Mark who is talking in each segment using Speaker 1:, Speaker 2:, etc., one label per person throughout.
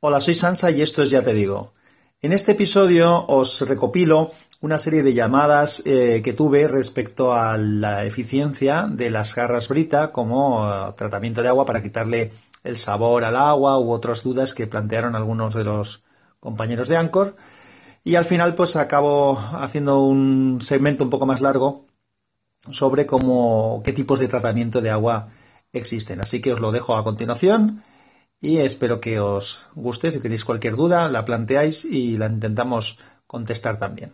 Speaker 1: Hola, soy Sansa y esto es Ya Te Digo. En este episodio os recopilo una serie de llamadas eh, que tuve respecto a la eficiencia de las garras Brita como eh, tratamiento de agua para quitarle el sabor al agua u otras dudas que plantearon algunos de los compañeros de Anchor. Y al final pues acabo haciendo un segmento un poco más largo sobre cómo, qué tipos de tratamiento de agua existen. Así que os lo dejo a continuación y espero que os guste. Si tenéis cualquier duda, la planteáis y la intentamos contestar también.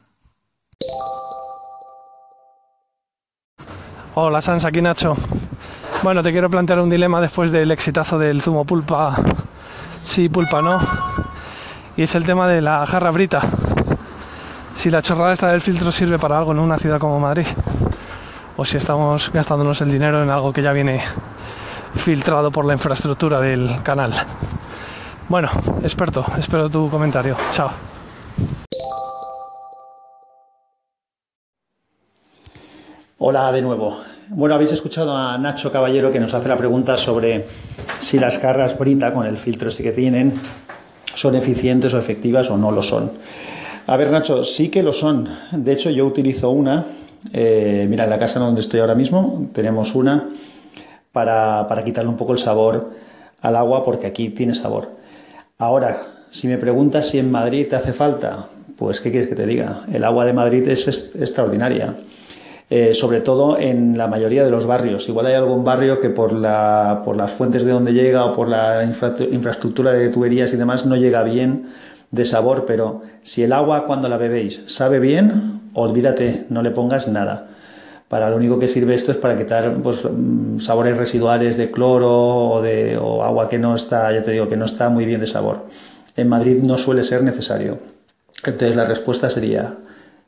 Speaker 2: Hola Sans, aquí Nacho. Bueno, te quiero plantear un dilema después del exitazo del zumo pulpa, sí, pulpa no. Y es el tema de la jarra brita. Si la chorrada esta del filtro sirve para algo en una ciudad como Madrid. O si estamos gastándonos el dinero en algo que ya viene filtrado por la infraestructura del canal. Bueno, experto, espero tu comentario. Chao.
Speaker 1: Hola de nuevo. Bueno, habéis escuchado a Nacho Caballero que nos hace la pregunta sobre si las carras Brita con el filtro ese que tienen son eficientes o efectivas o no lo son. A ver, Nacho, sí que lo son. De hecho, yo utilizo una. Eh, mira, en la casa donde estoy ahora mismo tenemos una para, para quitarle un poco el sabor al agua porque aquí tiene sabor. Ahora, si me preguntas si en Madrid te hace falta, pues ¿qué quieres que te diga? El agua de Madrid es extraordinaria. Eh, sobre todo en la mayoría de los barrios. Igual hay algún barrio que por, la, por las fuentes de donde llega o por la infraestructura de tuberías y demás no llega bien de sabor, pero si el agua cuando la bebéis sabe bien, olvídate, no le pongas nada. Para lo único que sirve esto es para quitar pues, mm, sabores residuales de cloro o o agua que no está, ya te digo, que no está muy bien de sabor. En Madrid no suele ser necesario. Entonces la respuesta sería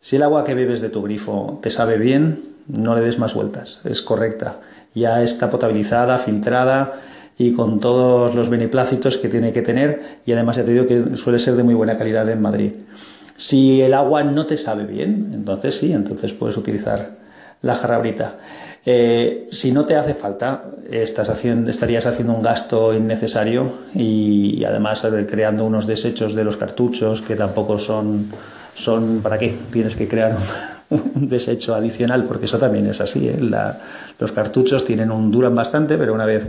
Speaker 1: si el agua que bebes de tu grifo te sabe bien, no le des más vueltas, es correcta. Ya está potabilizada, filtrada y con todos los beneplácitos que tiene que tener y además ya te digo que suele ser de muy buena calidad en Madrid. Si el agua no te sabe bien, entonces sí, entonces puedes utilizar la jarrabrita. Eh, si no te hace falta, estás haciendo, estarías haciendo un gasto innecesario y, además creando unos desechos de los cartuchos que tampoco son son para qué tienes que crear un, desecho adicional, porque eso también es así. ¿eh? los cartuchos tienen un, duran bastante, pero una vez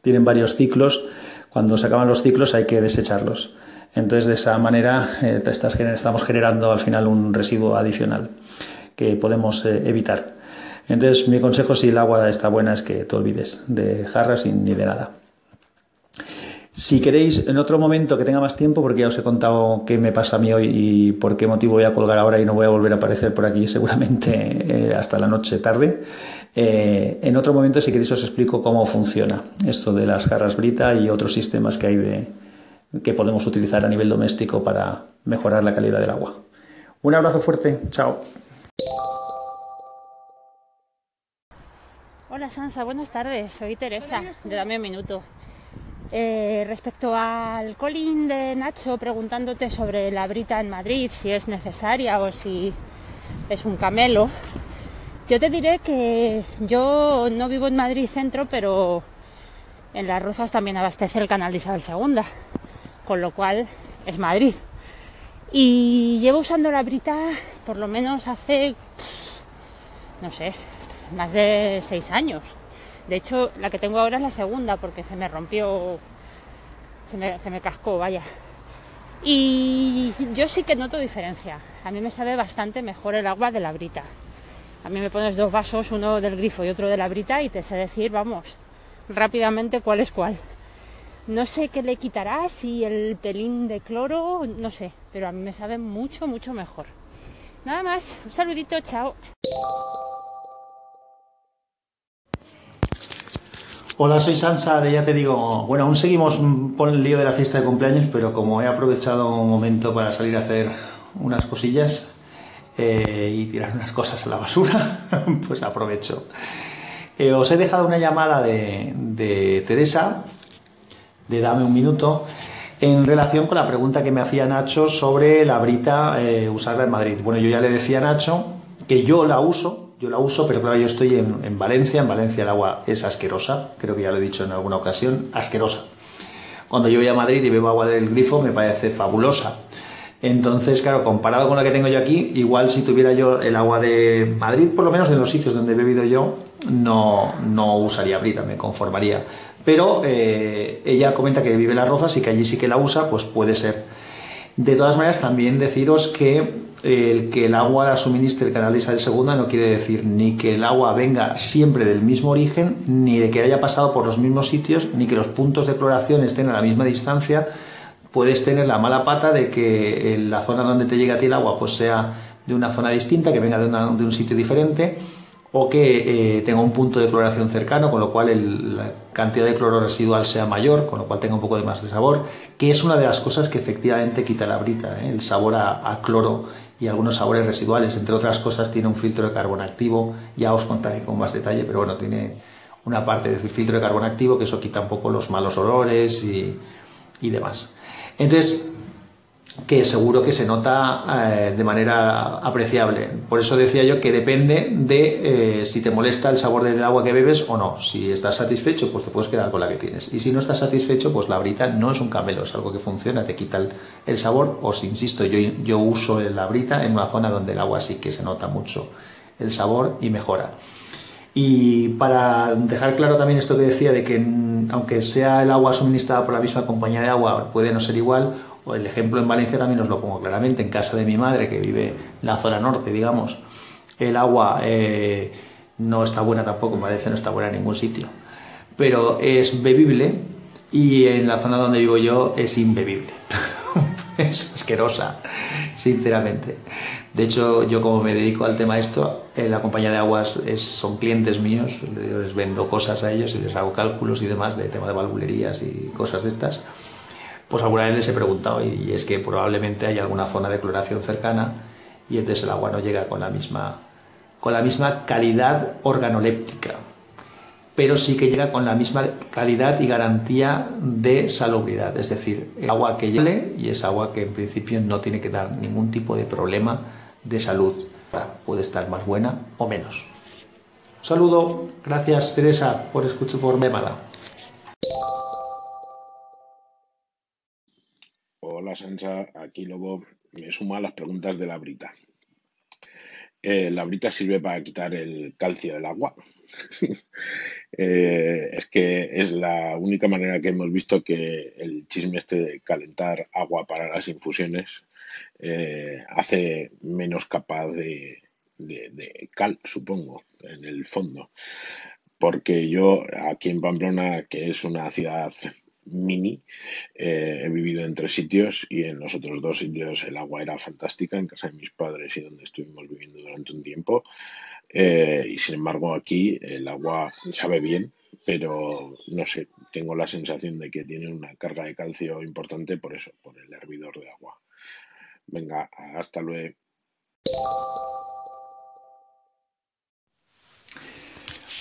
Speaker 1: tienen varios ciclos, cuando se acaban los ciclos hay que desecharlos. Entonces, de esa manera eh, estamos generando al final un residuo adicional que podemos eh, evitar. Entonces, mi consejo, si el agua está buena, es que te olvides de jarras ni de nada. Si queréis, en otro momento que tenga más tiempo, porque ya os he contado qué me pasa a mí hoy y por qué motivo voy a colgar ahora y no voy a volver a aparecer por aquí seguramente eh, hasta la noche tarde. Eh, en otro momento, si queréis, os explico cómo funciona esto de las garras Brita y otros sistemas que hay de, que podemos utilizar a nivel doméstico para mejorar la calidad del agua. Un abrazo fuerte, chao.
Speaker 3: Hola Sansa, buenas tardes, soy Teresa, de Dame un Minuto. Eh, respecto al colín de Nacho preguntándote sobre la brita en Madrid, si es necesaria o si es un camelo, yo te diré que yo no vivo en Madrid centro, pero en Las Rozas también abastece el canal de Isabel II, con lo cual es Madrid. Y llevo usando la brita por lo menos hace, no sé, más de seis años. De hecho, la que tengo ahora es la segunda porque se me rompió, se me, se me cascó, vaya. Y yo sí que noto diferencia. A mí me sabe bastante mejor el agua de la brita. A mí me pones dos vasos, uno del grifo y otro de la brita, y te sé decir, vamos, rápidamente cuál es cuál. No sé qué le quitará, si el pelín de cloro, no sé, pero a mí me sabe mucho, mucho mejor. Nada más, un saludito, chao.
Speaker 1: Hola, soy Sansa de Ya Te Digo. Bueno, aún seguimos por el lío de la fiesta de cumpleaños, pero como he aprovechado un momento para salir a hacer unas cosillas eh, y tirar unas cosas a la basura, pues aprovecho. Eh, os he dejado una llamada de, Teresa, de Dame un Minuto, en relación con la pregunta que me hacía Nacho sobre la brita, eh, usarla en Madrid. Bueno, yo ya le decía a Nacho que yo la uso, yo la uso, pero claro, yo estoy en, Valencia. En Valencia el agua es asquerosa, creo que ya lo he dicho en alguna ocasión, asquerosa. cuando yo voy a Madrid y bebo agua del grifo me parece fabulosa. Entonces, claro, comparado con la que tengo yo aquí, igual si tuviera yo el agua de Madrid, por lo menos en los sitios donde he bebido yo, no, no usaría brita, me conformaría. Pero eh, ella comenta que vive en Las Rozas y que allí sí que la usa, pues puede ser. De todas maneras, también deciros que el que el agua la suministre el canal de Isabel II no quiere decir ni que el agua venga siempre del mismo origen, ni de que haya pasado por los mismos sitios, ni que los puntos de cloración estén a la misma distancia. Puedes tener la mala pata de que en la zona donde te llega a ti el agua pues sea de una zona distinta, que venga de, un sitio diferente, o que eh, tenga un punto de cloración cercano, con lo cual la cantidad de cloro residual sea mayor, con lo cual tenga un poco de más de sabor, que es una de las cosas que efectivamente quita la brita, ¿eh? el sabor a, cloro y algunos sabores residuales, entre otras cosas tiene un filtro de carbón activo, ya os contaré con más detalle, pero bueno, tiene una parte del filtro de carbón activo que eso quita un poco los malos olores y, y demás. Entonces, que seguro que se nota eh, de manera apreciable. Por eso decía yo que depende de eh, si te molesta el sabor del agua que bebes o no. Si estás satisfecho, pues te puedes quedar con la que tienes. Y si no estás satisfecho, pues la brita no es un camelo, es algo que funciona, te quita el, sabor. O si insisto, yo, yo uso la brita en una zona donde el agua sí que se nota mucho el sabor y mejora. Y para dejar claro también esto que decía de que aunque sea el agua suministrada por la misma compañía de agua, puede no ser igual, el ejemplo en Valencia también os lo pongo claramente, en casa de mi madre, que vive en la zona norte, digamos, el agua eh, no está buena tampoco, en Valencia no está buena en ningún sitio, pero es bebible y en la zona donde vivo yo es imbebible. es asquerosa, sinceramente. De hecho, yo como me dedico al tema esto, eh, la compañía de aguas son clientes míos, les vendo cosas a ellos y les hago cálculos y demás de tema de valvulerías y cosas de estas pues alguna vez les he preguntado y, es que probablemente hay alguna zona de cloración cercana y entonces el agua no llega con la misma, con la misma calidad organoléptica, pero sí que llega con la misma calidad y garantía de salubridad, es decir, el agua que llega y es agua que en principio no tiene que dar ningún tipo de problema de salud, puede estar más buena o menos. saludo, gracias Teresa por escuchar por mi llamada.
Speaker 4: Aquí luego me suma las preguntas de la brita. Eh, la brita sirve para quitar el calcio del agua. Eh, es que es la única manera que hemos visto que el chisme este de calentar agua para las infusiones eh, hace menos capaz de, cal, supongo, en el fondo. Porque yo aquí en Pamplona, que es una ciudad mini. Eh, he vivido en tres sitios y en los otros dos sitios el agua era fantástica, en casa de mis padres y donde estuvimos viviendo durante un tiempo. Eh, y sin embargo aquí el agua sabe bien, pero no sé, tengo la sensación de que tiene una carga de calcio importante por eso, por el hervidor de agua. Venga, hasta luego.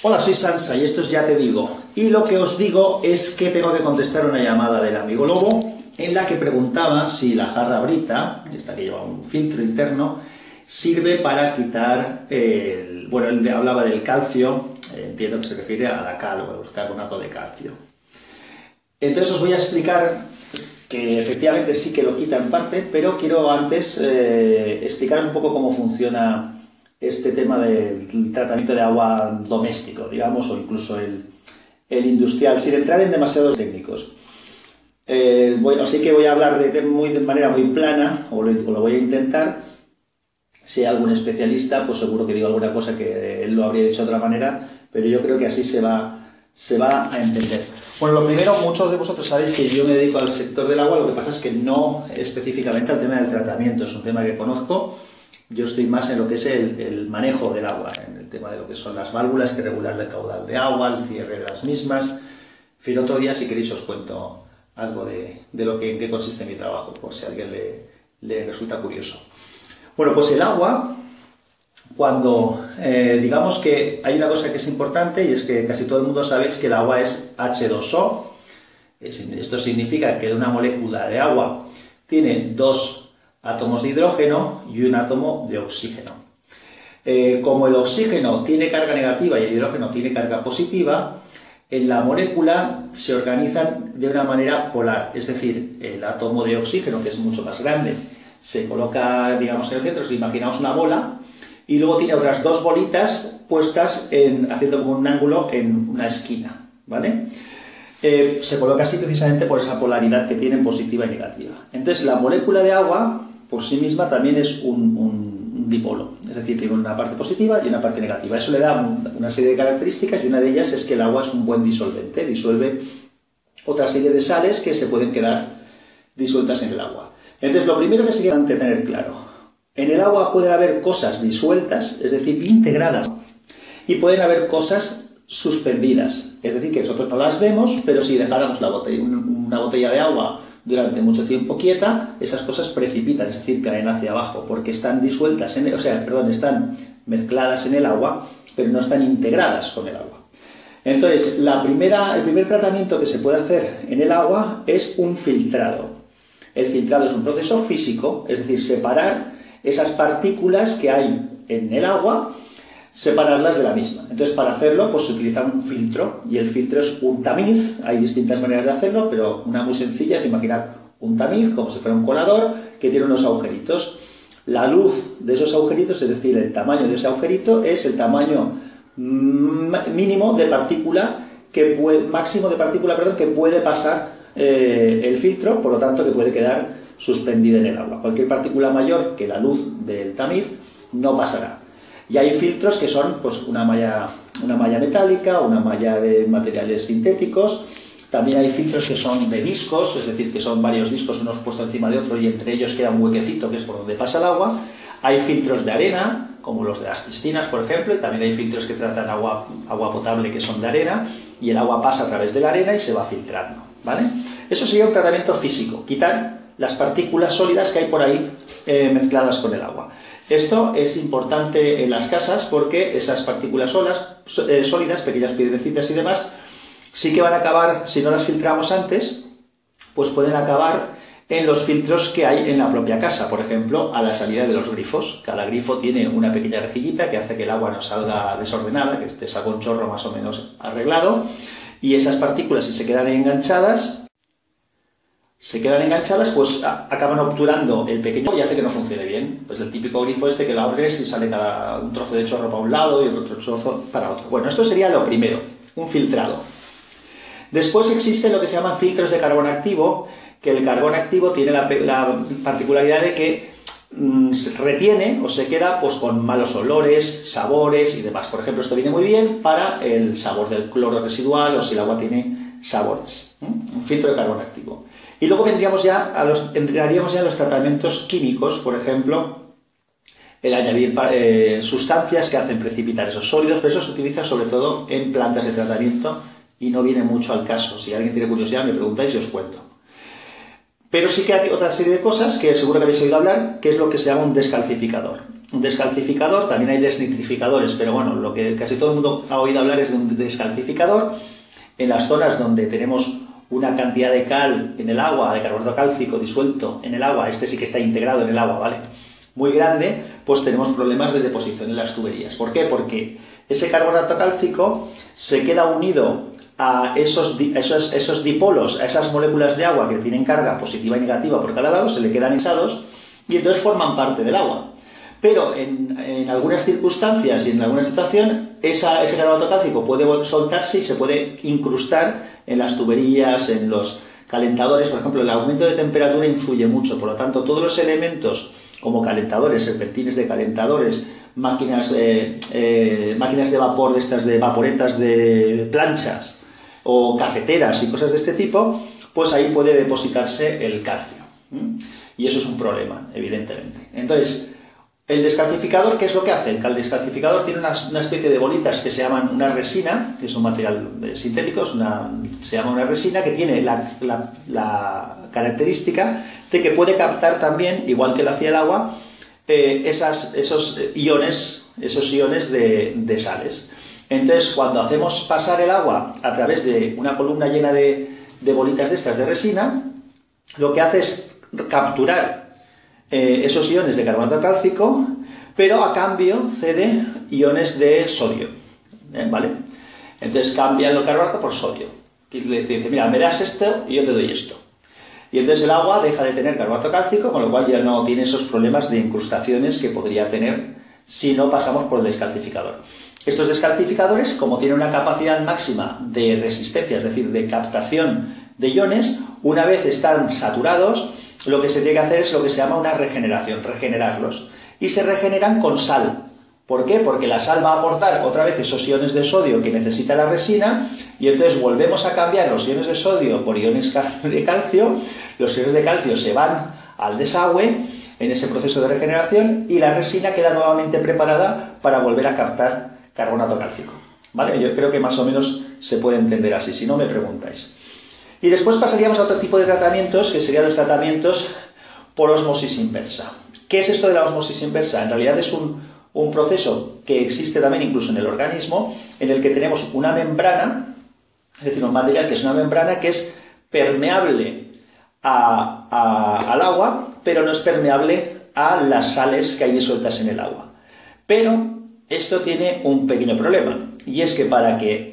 Speaker 1: Hola, soy Sansa y esto es Ya Te Digo. Y lo que os digo es que tengo que contestar una llamada del amigo Lobo en la que preguntaba si la jarra brita, esta que lleva un filtro interno, sirve para quitar el... Bueno, él hablaba del calcio, entiendo que se refiere a la cal o al carbonato de calcio. Entonces os voy a explicar que efectivamente sí que lo quita en parte, pero quiero antes eh, explicaros un poco cómo funciona este tema del tratamiento de agua doméstico, digamos, o incluso el, industrial, sin entrar en demasiados técnicos. Eh, bueno, sí que voy a hablar de, muy, de manera muy plana, o lo, voy a intentar. Si hay algún especialista, pues seguro que digo alguna cosa que él lo habría dicho de otra manera, pero yo creo que así se va, se va a entender. Bueno, lo primero, muchos de vosotros sabéis que yo me dedico al sector del agua, lo que pasa es que no específicamente al tema del tratamiento, es un tema que conozco yo estoy más en lo que es el, manejo del agua, en el tema de lo que son las válvulas que regulan el caudal de agua, el cierre de las mismas. En otro día, si queréis, os cuento algo de, lo que, en qué consiste mi trabajo, por si a alguien le, resulta curioso. Bueno, pues el agua, cuando eh, digamos que hay una cosa que es importante y es que casi todo el mundo sabéis que el agua es H2O. Esto significa que una molécula de agua tiene dos átomos de hidrógeno y un átomo de oxígeno. Eh, como el oxígeno tiene carga negativa y el hidrógeno tiene carga positiva, en la molécula se organizan de una manera polar, es decir, el átomo de oxígeno, que es mucho más grande, se coloca, digamos, en el centro, si imaginamos una bola, y luego tiene otras dos bolitas puestas en, haciendo como un ángulo en una esquina, ¿vale? Eh, se coloca así precisamente por esa polaridad que tienen positiva y negativa. Entonces, la molécula de agua por sí misma también es un dipolo, es decir, tiene una parte positiva y una parte negativa. Eso le da una serie de características y una de ellas es que el agua es un buen disolvente, disuelve otra serie de sales que se pueden quedar disueltas en el agua. Entonces, lo primero que se quiere tener claro, en el agua pueden haber cosas disueltas, es decir, integradas, y pueden haber cosas suspendidas, es decir, que nosotros no las vemos, pero si dejáramos la botella, una botella de agua durante mucho tiempo quieta, esas cosas precipitan, es decir, caen hacia abajo, porque están disueltas, en o sea, perdón, están mezcladas en el agua, pero no están integradas con el agua. Entonces, la primera, el primer tratamiento que se puede hacer en el agua es un filtrado. El filtrado es un proceso físico, es decir, separar esas partículas que hay en el agua separarlas de la misma. Entonces, para hacerlo, pues se utiliza un filtro, y el filtro es un tamiz, hay distintas maneras de hacerlo, pero una muy sencilla es imaginar un tamiz, como si fuera un colador, que tiene unos agujeritos. La luz de esos agujeritos, es decir, el tamaño de ese agujerito, es el tamaño mínimo de partícula que puede, máximo de partícula perdón, que puede pasar eh, el filtro, por lo tanto que puede quedar suspendida en el agua. Cualquier partícula mayor que la luz del tamiz no pasará. Y hay filtros que son pues, una, malla, una malla metálica, una malla de materiales sintéticos. También hay filtros que son de discos, es decir, que son varios discos unos puestos encima de otro y entre ellos queda un huequecito que es por donde pasa el agua. Hay filtros de arena, como los de las piscinas, por ejemplo, y también hay filtros que tratan agua, agua potable que son de arena y el agua pasa a través de la arena y se va filtrando. ¿vale? Eso sería un tratamiento físico, quitar las partículas sólidas que hay por ahí eh, mezcladas con el agua. Esto es importante en las casas porque esas partículas eh, sólidas, pequeñas piedrecitas y demás, sí que van a acabar, si no las filtramos antes, pues pueden acabar en los filtros que hay en la propia casa, por ejemplo, a la salida de los grifos. Cada grifo tiene una pequeña rejillita que hace que el agua no salga desordenada, que te salga un chorro más o menos arreglado, y esas partículas, si se quedan enganchadas, se quedan enganchadas, pues acaban obturando el pequeño y hace que no funcione bien. Pues el típico grifo este que lo abres y sale cada un trozo de chorro para un lado y otro trozo para otro. Bueno, esto sería lo primero, un filtrado. Después existen lo que se llaman filtros de carbón activo, que el carbón activo tiene la, particularidad de que mm, retiene o se queda pues con malos olores, sabores y demás. Por ejemplo, esto viene muy bien para el sabor del cloro residual o si el agua tiene sabores. Un filtro de carbón activo. Y luego vendríamos ya a los, entraríamos ya a los tratamientos químicos, por ejemplo, el añadir eh, sustancias que hacen precipitar esos sólidos, pero eso se utiliza sobre todo en plantas de tratamiento y no viene mucho al caso. Si alguien tiene curiosidad, me preguntáis y os cuento. Pero sí que hay otra serie de cosas que seguro que habéis oído hablar, que es lo que se llama un descalcificador. Un descalcificador, también hay desnitrificadores, pero bueno, lo que casi todo el mundo ha oído hablar es de un descalcificador. En las zonas donde tenemos una cantidad de cal en el agua, de carbonato cálcico disuelto en el agua, este sí que está integrado en el agua, ¿vale? Muy grande, pues tenemos problemas de deposición en las tuberías. ¿Por qué? Porque ese carbonato cálcico se queda unido a esos, esos, esos dipolos, a esas moléculas de agua que tienen carga positiva y negativa por cada lado, se le quedan hinchados y entonces forman parte del agua. Pero en, en algunas circunstancias y en alguna situación, ese carbonato cálcico puede soltarse y se puede incrustar en las tuberías, en los calentadores, por ejemplo, el aumento de temperatura influye mucho, por lo tanto, todos los elementos como calentadores, serpentines de calentadores, máquinas, eh, eh, máquinas de vapor de estas de vaporetas de planchas o cafeteras y cosas de este tipo, pues ahí puede depositarse el calcio. Y eso es un problema, evidentemente. Entonces, el descalcificador, ¿qué es lo que hace? El descalcificador tiene una, especie de bolitas que se llaman una resina, que es un material eh, sintético, se llama una resina que tiene la, característica de que puede captar también, igual que lo hacía el agua, eh, esos iones, esos iones de, sales. Entonces, cuando hacemos pasar el agua a través de una columna llena de, de bolitas de estas de resina, lo que hace es capturar eh, esos iones de carbonato cálcico, pero a cambio cede iones de sodio. ¿eh? ¿Vale? Entonces cambian el carbonato por sodio. Y le dice, mira, me das esto y yo te doy esto. Y entonces el agua deja de tener carbonato cálcico, con lo cual ya no tiene esos problemas de incrustaciones que podría tener si no pasamos por el descalcificador. Estos descalcificadores, como tienen una capacidad máxima de resistencia, es decir, de captación de iones, una vez están saturados, lo que se tiene que hacer es lo que se llama una regeneración, regenerarlos. Y se regeneran con sal. ¿Por qué? Porque la sal va a aportar otra vez esos iones de sodio que necesita la resina y entonces volvemos a cambiar los iones de sodio por iones de calcio. Los iones de calcio se van al desagüe en ese proceso de regeneración y la resina queda nuevamente preparada para volver a captar carbonato cálcico. ¿Vale? Yo creo que más o menos se puede entender así, si no me preguntáis. Y después pasaríamos a otro tipo de tratamientos, que serían los tratamientos por osmosis inversa. ¿Qué es esto de la osmosis inversa? En realidad es un, proceso que existe también incluso en el organismo, en el que tenemos una membrana, es decir, un material que es una membrana que es permeable al agua, pero no es permeable a las sales que hay disueltas en el agua. Pero esto tiene un pequeño problema, y es que para que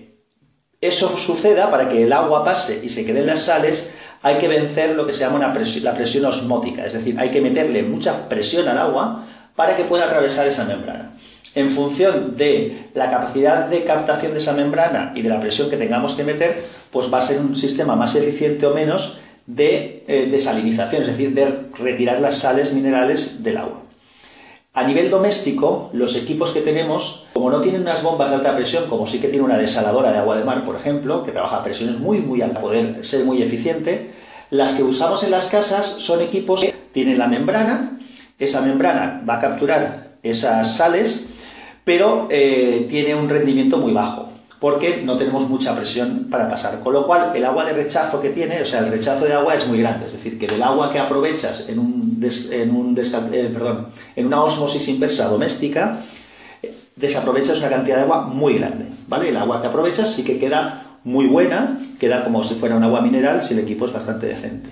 Speaker 1: eso suceda, para que el agua pase y se queden las sales, hay que vencer lo que se llama la presión osmótica, es decir, hay que meterle mucha presión al agua para que pueda atravesar esa membrana. En función de la capacidad de captación de esa membrana y de la presión que tengamos que meter, pues va a ser un sistema más eficiente o menos de eh, desalinización, es decir, de retirar las sales minerales del agua. A nivel doméstico, los equipos que tenemos, como no tienen unas bombas de alta presión, como sí que tiene una desaladora de agua de mar, por ejemplo, que trabaja a presiones muy, muy altas, poder ser muy eficiente, las que usamos en las casas son equipos que tienen la membrana, esa membrana va a capturar esas sales, pero eh, tiene un rendimiento muy bajo porque no tenemos mucha presión para pasar. Con lo cual, el agua de rechazo que tiene, o sea, el rechazo de agua es muy grande. Es decir, que del agua que aprovechas en, un eh, en una osmosis inversa doméstica, desaprovechas una cantidad de agua muy grande. ¿vale? El agua que aprovechas sí que queda muy buena, queda como si fuera un agua mineral si el equipo es bastante decente.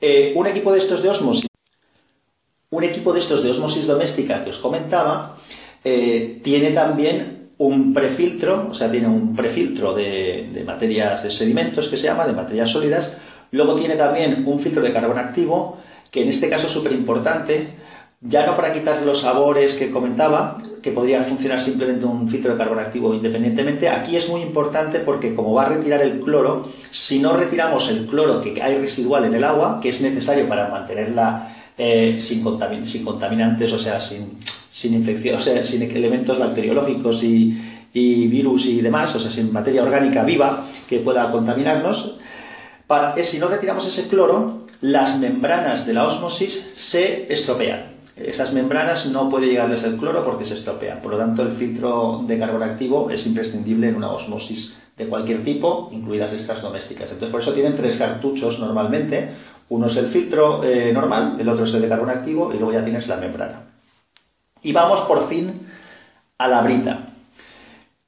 Speaker 1: Eh, un equipo de estos de osmosis, un equipo de estos de osmosis doméstica que os comentaba, eh, tiene también un prefiltro, o sea, tiene un prefiltro de, materias de sedimentos que se llama, de materias sólidas. Luego tiene también un filtro de carbón activo, que en este caso es súper importante, ya no para quitar los sabores que comentaba, que podría funcionar simplemente un filtro de carbón activo independientemente. Aquí es muy importante porque como va a retirar el cloro, si no retiramos el cloro que hay residual en el agua, que es necesario para mantenerla eh, sin, contaminantes, o sea, sin, sin infección, sin elementos bacteriológicos y, virus y demás, o sea, sin materia orgánica viva que pueda contaminarnos. Para, si no retiramos ese cloro, las membranas de la osmosis se estropean. Esas membranas no puede llegarles el cloro porque se estropean. Por lo tanto, el filtro de carbón activo es imprescindible en una osmosis de cualquier tipo, incluidas estas domésticas. Entonces, por eso tienen tres cartuchos normalmente. Uno es el filtro eh, normal, el otro es el de carbón activo y luego ya tienes la membrana. Y vamos por fin a la brita.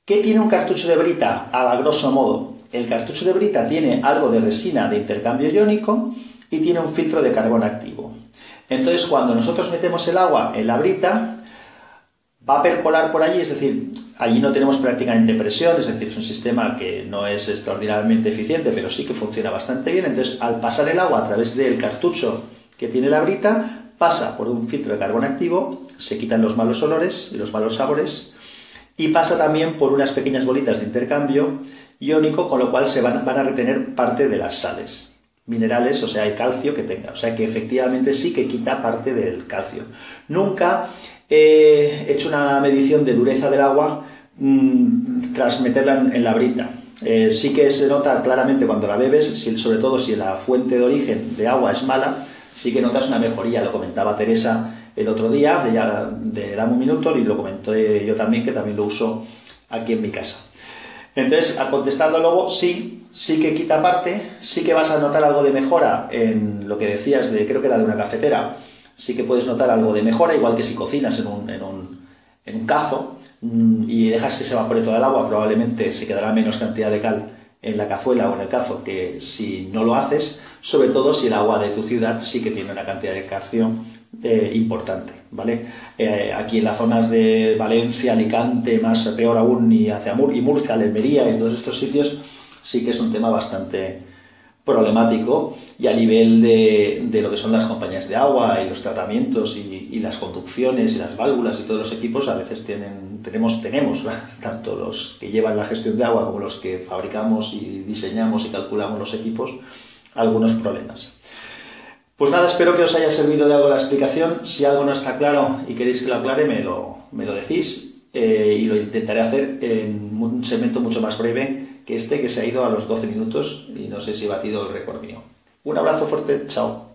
Speaker 1: ¿Qué tiene un cartucho de brita a grosso modo? El cartucho de brita tiene algo de resina de intercambio iónico y tiene un filtro de carbón activo. Entonces, cuando nosotros metemos el agua en la brita, va a percolar por allí, es decir, allí no tenemos prácticamente presión, es decir, es un sistema que no es extraordinariamente eficiente, pero sí que funciona bastante bien. Entonces, al pasar el agua a través del cartucho que tiene la brita, pasa por un filtro de carbón activo, se quitan los malos olores y los malos sabores, y pasa también por unas pequeñas bolitas de intercambio iónico, con lo cual se van, a retener parte de las sales minerales, o sea, el calcio que tenga. O sea que efectivamente sí que quita parte del calcio. Nunca he hecho una medición de dureza del agua mm, tras meterla en, la brita. Eh, sí que se nota claramente cuando la bebes, sobre todo si la fuente de origen de agua es mala, sí que notas una mejoría. Lo comentaba Teresa el otro día, de, de Dame un Minuto, y lo comenté yo también, que también lo uso aquí en mi casa. Entonces, contestando luego, sí, sí que quita parte, sí que vas a notar algo de mejora en lo que decías de, creo que era de una cafetera, sí que puedes notar algo de mejora, igual que si cocinas en un, en un, en un cazo mm, y dejas que se evapore toda el agua, probablemente se quedará menos cantidad de cal en la cazuela o en el cazo que si no lo haces, sobre todo si el agua de tu ciudad sí que tiene una cantidad de calcio eh, importante, ¿vale? Eh, aquí en las zonas de Valencia, Alicante, más peor aún, y hacia Mur y Murcia, Almería, en todos estos sitios, sí que es un tema bastante problemático y a nivel de, lo que son las compañías de agua y los tratamientos y, las conducciones y las válvulas y todos los equipos a veces tienen, tenemos, tenemos tanto los que llevan la gestión de agua como los que fabricamos y diseñamos y calculamos los equipos algunos problemas. Pues nada, espero que os haya servido de algo la explicación. Si algo no está claro y queréis que lo aclare, me lo, me lo decís eh, y lo intentaré hacer en un segmento mucho más breve que este, que se ha ido a los 12 minutos y no sé si he batido el récord mío. Un abrazo fuerte, chao.